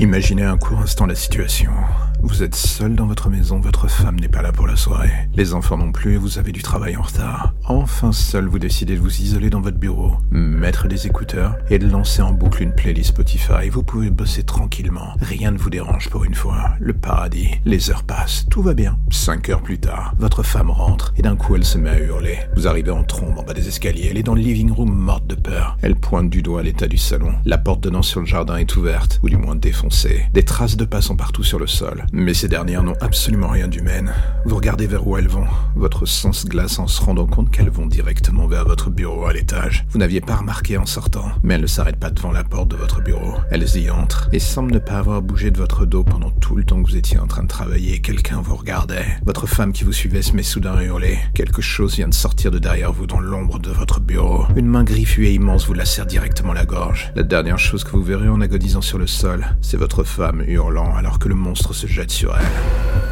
Imaginez un court instant la situation. Vous êtes seul dans votre maison, votre femme n'est pas là pour la soirée. Les enfants non plus et vous avez du travail en retard. Enfin seul, vous décidez de vous isoler dans votre bureau, mettre des écouteurs et de lancer en boucle une playlist Spotify. Vous pouvez bosser tranquillement. Rien ne vous dérange pour une fois. Le paradis. Les heures passent. Tout va bien. Cinq heures plus tard, votre femme rentre et d'un coup elle se met à hurler. Vous arrivez en trombe en bas des escaliers. Elle est dans le living room morte peur. Elle pointe du doigt l'état du salon. La porte donnant sur le jardin est ouverte, ou du moins défoncée. Des traces de pas sont partout sur le sol. Mais ces dernières n'ont absolument rien d'humaine. Vous regardez vers où elles vont. Votre sens glace en se rendant compte qu'elles vont directement vers votre bureau à l'étage. Vous n'aviez pas remarqué en sortant, mais elles ne s'arrêtent pas devant la porte de votre bureau. Elles y entrent et semblent ne pas avoir bougé de votre dos pendant tout le temps que vous étiez en train de travailler. Quelqu'un vous regardait. Votre femme qui vous suivait se met soudain à hurler. Quelque chose vient de sortir de derrière vous dans l'ombre de votre bureau. Une main griffue immense vous la serre directement la gorge. La dernière chose que vous verrez en agonisant sur le sol, c'est votre femme hurlant alors que le monstre se jette sur elle.